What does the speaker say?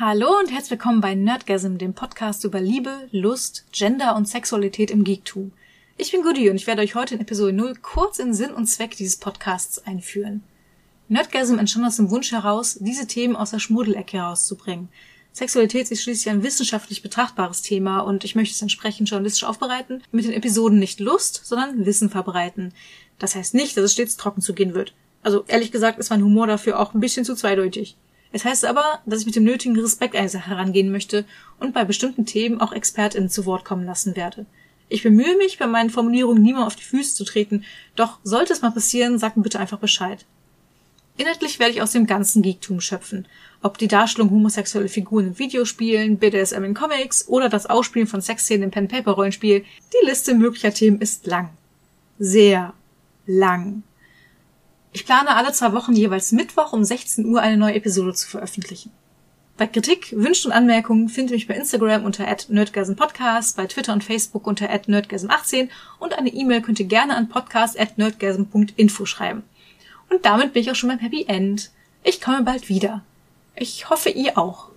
Hallo und herzlich willkommen bei Nerdgasm, dem Podcast über Liebe, Lust, Gender und Sexualität im Geektum. Ich bin Goody und ich werde euch heute in Episode 0 kurz in Sinn und Zweck dieses Podcasts einführen. Nerdgasm entstand aus dem Wunsch heraus, diese Themen aus der Schmuddelecke herauszubringen. Sexualität ist schließlich ein wissenschaftlich betrachtbares Thema und ich möchte es entsprechend journalistisch aufbereiten, mit den Episoden nicht Lust, sondern Wissen verbreiten. Das heißt nicht, dass es stets trocken zugehen wird. Also ehrlich gesagt ist mein Humor dafür auch ein bisschen zu zweideutig. Es heißt aber, dass ich mit dem nötigen Respekt an die Sache herangehen möchte und bei bestimmten Themen auch ExpertInnen zu Wort kommen lassen werde. Ich bemühe mich, bei meinen Formulierungen niemand auf die Füße zu treten, doch sollte es mal passieren, sagt mir bitte einfach Bescheid. Inhaltlich werde ich aus dem ganzen Geektum schöpfen. Ob die Darstellung homosexueller Figuren in Videospielen, BDSM in Comics oder das Ausspielen von Sexszenen im Pen-Paper-Rollenspiel, die Liste möglicher Themen ist lang. Sehr lang. Ich plane alle zwei Wochen jeweils Mittwoch um 16 Uhr eine neue Episode zu veröffentlichen. Bei Kritik, Wünschen und Anmerkungen findet ihr mich bei Instagram unter @nerdgasmpodcast, bei Twitter und Facebook unter @nerdgasm18 und eine E-Mail könnt ihr gerne an podcast@nerdgasm.info schreiben. Und damit bin ich auch schon beim Happy End. Ich komme bald wieder. Ich hoffe, ihr auch.